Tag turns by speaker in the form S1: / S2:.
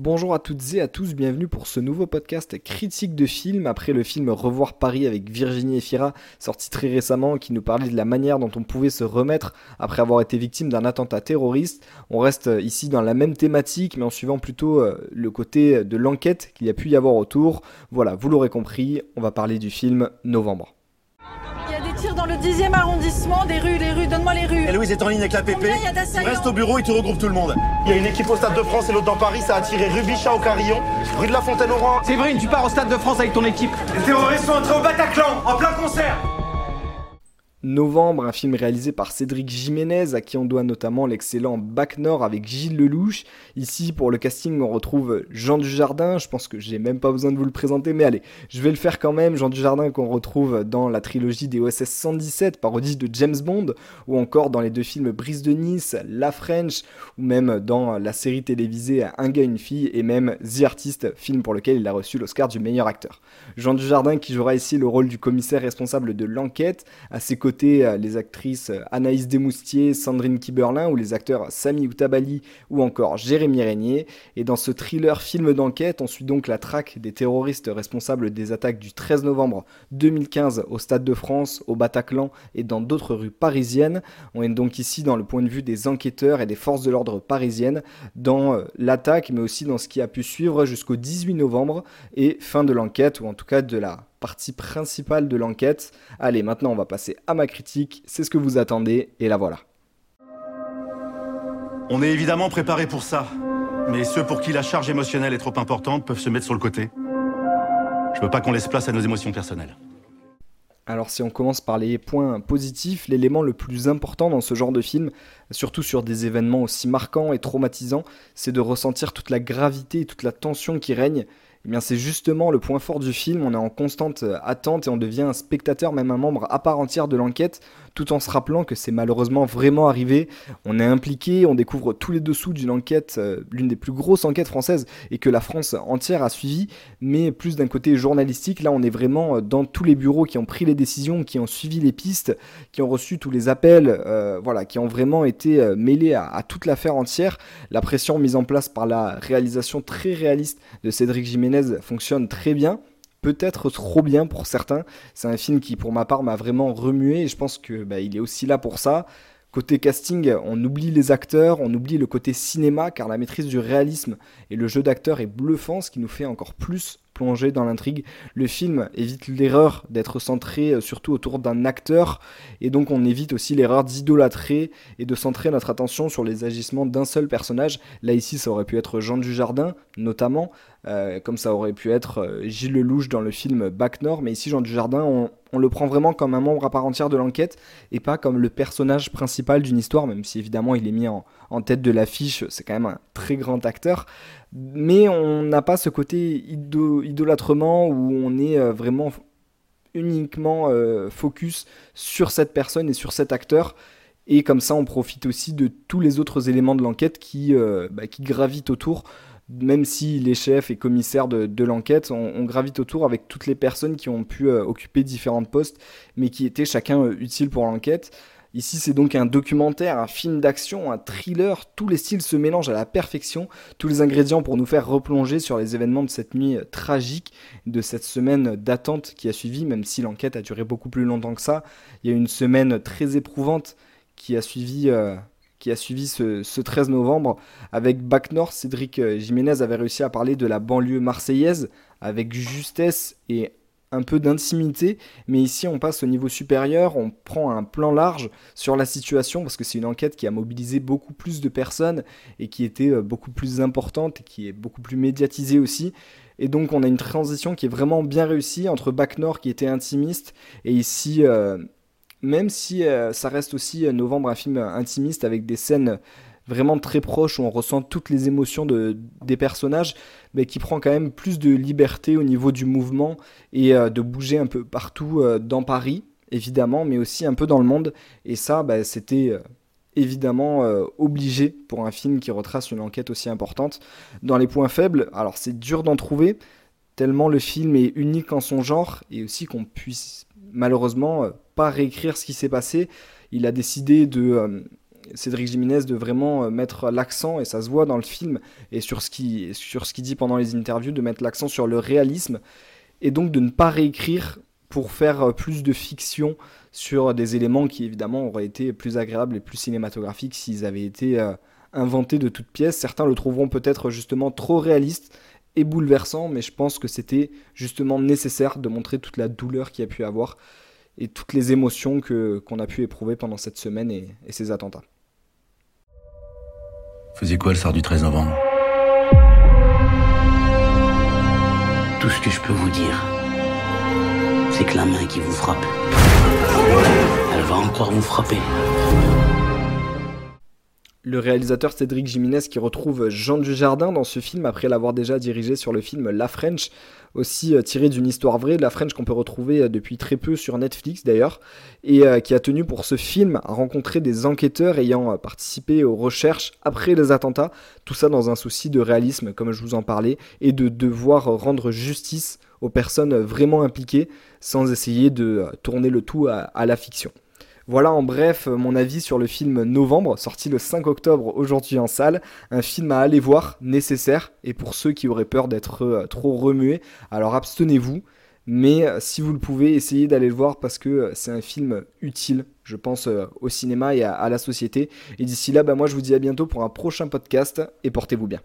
S1: Bonjour à toutes et à tous, bienvenue pour ce nouveau podcast critique de film après le film Revoir Paris avec Virginie Efira sorti très récemment qui nous parlait de la manière dont on pouvait se remettre après avoir été victime d'un attentat terroriste. On reste ici dans la même thématique mais en suivant plutôt euh, le côté de l'enquête qu'il y a pu y avoir autour. Voilà, vous l'aurez compris, on va parler du film Novembre
S2: dans le 10e arrondissement, des rues, les rues, donne-moi les rues.
S3: Et Louise est en ligne avec la PP. Reste au bureau, il te regroupe tout le monde. Il y a une équipe au Stade de France et l'autre dans Paris, ça a tiré Rubichat au Carillon, rue de la Fontaine-au-Roi.
S4: Séverine, tu pars au Stade de France avec ton équipe.
S3: Les terroristes sont entrés au Bataclan, en plein concert.
S1: Novembre, un film réalisé par Cédric Jiménez, à qui on doit notamment l'excellent Bac Nord avec Gilles Lelouch. Ici, pour le casting, on retrouve Jean Dujardin. Je pense que j'ai même pas besoin de vous le présenter, mais allez, je vais le faire quand même. Jean Dujardin qu'on retrouve dans la trilogie des OSS 117, parodie de James Bond, ou encore dans les deux films Brise de Nice, La French, ou même dans la série télévisée Un gars, une fille, et même The Artist, film pour lequel il a reçu l'Oscar du meilleur acteur. Jean Dujardin qui jouera ici le rôle du commissaire responsable de l'enquête, à ses côtés euh, les actrices euh, Anaïs Desmoustiers, Sandrine Kiberlin ou les acteurs Sami Outabali ou encore Jérémy Régnier. Et dans ce thriller film d'enquête, on suit donc la traque des terroristes responsables des attaques du 13 novembre 2015 au Stade de France, au Bataclan et dans d'autres rues parisiennes. On est donc ici dans le point de vue des enquêteurs et des forces de l'ordre parisiennes dans euh, l'attaque mais aussi dans ce qui a pu suivre jusqu'au 18 novembre et fin de l'enquête ou en tout cas de la partie principale de l'enquête. Allez, maintenant on va passer à ma critique, c'est ce que vous attendez, et la voilà.
S3: On est évidemment préparé pour ça, mais ceux pour qui la charge émotionnelle est trop importante peuvent se mettre sur le côté. Je veux pas qu'on laisse place à nos émotions personnelles.
S1: Alors si on commence par les points positifs, l'élément le plus important dans ce genre de film, surtout sur des événements aussi marquants et traumatisants, c'est de ressentir toute la gravité et toute la tension qui règne eh bien c'est justement le point fort du film, on est en constante euh, attente et on devient un spectateur, même un membre à part entière de l'enquête, tout en se rappelant que c'est malheureusement vraiment arrivé. On est impliqué, on découvre tous les dessous d'une enquête, euh, l'une des plus grosses enquêtes françaises, et que la France entière a suivi, mais plus d'un côté journalistique, là on est vraiment euh, dans tous les bureaux qui ont pris les décisions, qui ont suivi les pistes, qui ont reçu tous les appels, voilà, qui ont vraiment été mêlés à, à toute l'affaire entière. La pression mise en place par la réalisation très réaliste de Cédric Jiménez fonctionne très bien peut-être trop bien pour certains. C'est un film qui, pour ma part, m'a vraiment remué et je pense que bah, il est aussi là pour ça. Côté casting, on oublie les acteurs, on oublie le côté cinéma car la maîtrise du réalisme et le jeu d'acteur est bluffant, ce qui nous fait encore plus plonger dans l'intrigue. Le film évite l'erreur d'être centré euh, surtout autour d'un acteur et donc on évite aussi l'erreur d'idolâtrer et de centrer notre attention sur les agissements d'un seul personnage. Là ici ça aurait pu être Jean Dujardin notamment, euh, comme ça aurait pu être euh, Gilles Lelouch dans le film Bac Nord, mais ici Jean Dujardin on, on le prend vraiment comme un membre à part entière de l'enquête et pas comme le personnage principal d'une histoire, même si évidemment il est mis en, tête de l'affiche, c'est quand même un très grand acteur. Mais on n'a pas ce côté idolâtrement où on est euh, vraiment uniquement euh, focus sur cette personne et sur cet acteur. Et comme ça, on profite aussi de tous les autres éléments de l'enquête qui, euh, bah, gravitent autour même si les chefs et commissaires de, l'enquête, on, gravite autour avec toutes les personnes qui ont pu occuper différents postes, mais qui étaient chacun utiles pour l'enquête. Ici, c'est donc un documentaire, un film d'action, un thriller. Tous les styles se mélangent à la perfection. Tous les ingrédients pour nous faire replonger sur les événements de cette nuit euh, tragique, de cette semaine d'attente qui a suivi, même si l'enquête a duré beaucoup plus longtemps que ça. Il y a une semaine très éprouvante qui a suivi suivi ce, 13 novembre. Avec Bac Nord, Cédric euh, Jiménez avait réussi à parler de la banlieue marseillaise avec justesse et un peu d'intimité, mais ici on passe au niveau supérieur, on prend un plan large sur la situation parce que c'est une enquête qui a mobilisé beaucoup plus de personnes et qui était euh, beaucoup plus importante et qui est beaucoup plus médiatisée aussi. Et donc on a une transition qui est vraiment bien réussie entre Bac Nord qui était intimiste et ici euh, même si euh, ça reste aussi Novembre un film intimiste avec des scènes vraiment très proches où on ressent toutes les émotions de, des personnages, mais qui prend quand même plus de liberté au niveau du mouvement et euh, de bouger un peu partout dans Paris, évidemment, mais aussi un peu dans le monde. Et ça, bah, c'était évidemment obligé pour un film qui retrace une enquête aussi importante. Dans les points faibles, alors c'est dur d'en trouver, tellement le film est unique en son genre et aussi qu'on puisse malheureusement pas réécrire ce qui s'est passé. Il a décidé de, euh, Cédric Jiménez de vraiment mettre l'accent, et ça se voit dans le film, et sur ce qu'il dit pendant les interviews, de mettre l'accent sur le réalisme, et donc de ne pas réécrire pour faire plus de fiction sur des éléments qui évidemment auraient été plus agréables et plus cinématographiques s'ils avaient été inventés de toutes pièces. Certains le trouveront peut-être justement trop réaliste et bouleversant, mais je pense que c'était justement nécessaire de montrer toute la douleur qu'il y a pu avoir et toutes les émotions qu'on a pu éprouver pendant cette semaine et ces attentats.
S3: Faisiez quoi le soir du 13 novembre
S5: Tout ce que je peux vous dire, c'est que la main qui vous frappe, elle va encore vous frapper.
S1: Le réalisateur Cédric Jiménez qui retrouve Jean Dujardin dans ce film après l'avoir déjà dirigé sur le film La French, aussi euh, tiré d'une histoire vraie La French qu'on peut retrouver euh, depuis très peu sur Netflix d'ailleurs, et euh, qui a tenu pour ce film à rencontrer des enquêteurs ayant participé aux recherches après les attentats, tout ça dans un souci de réalisme comme je vous en parlais, et de devoir rendre justice aux personnes vraiment impliquées sans essayer de tourner le tout à la fiction. Voilà en bref mon avis sur le film Novembre, sorti le 5 octobre aujourd'hui en salle. Un film à aller voir, nécessaire, et pour ceux qui auraient peur d'être euh, trop remués, alors abstenez-vous. Mais euh, si vous le pouvez, essayez d'aller le voir parce que euh, c'est un film utile, je pense, au cinéma et à, la société. Et d'ici là, bah, moi je vous dis à bientôt pour un prochain podcast et portez-vous bien.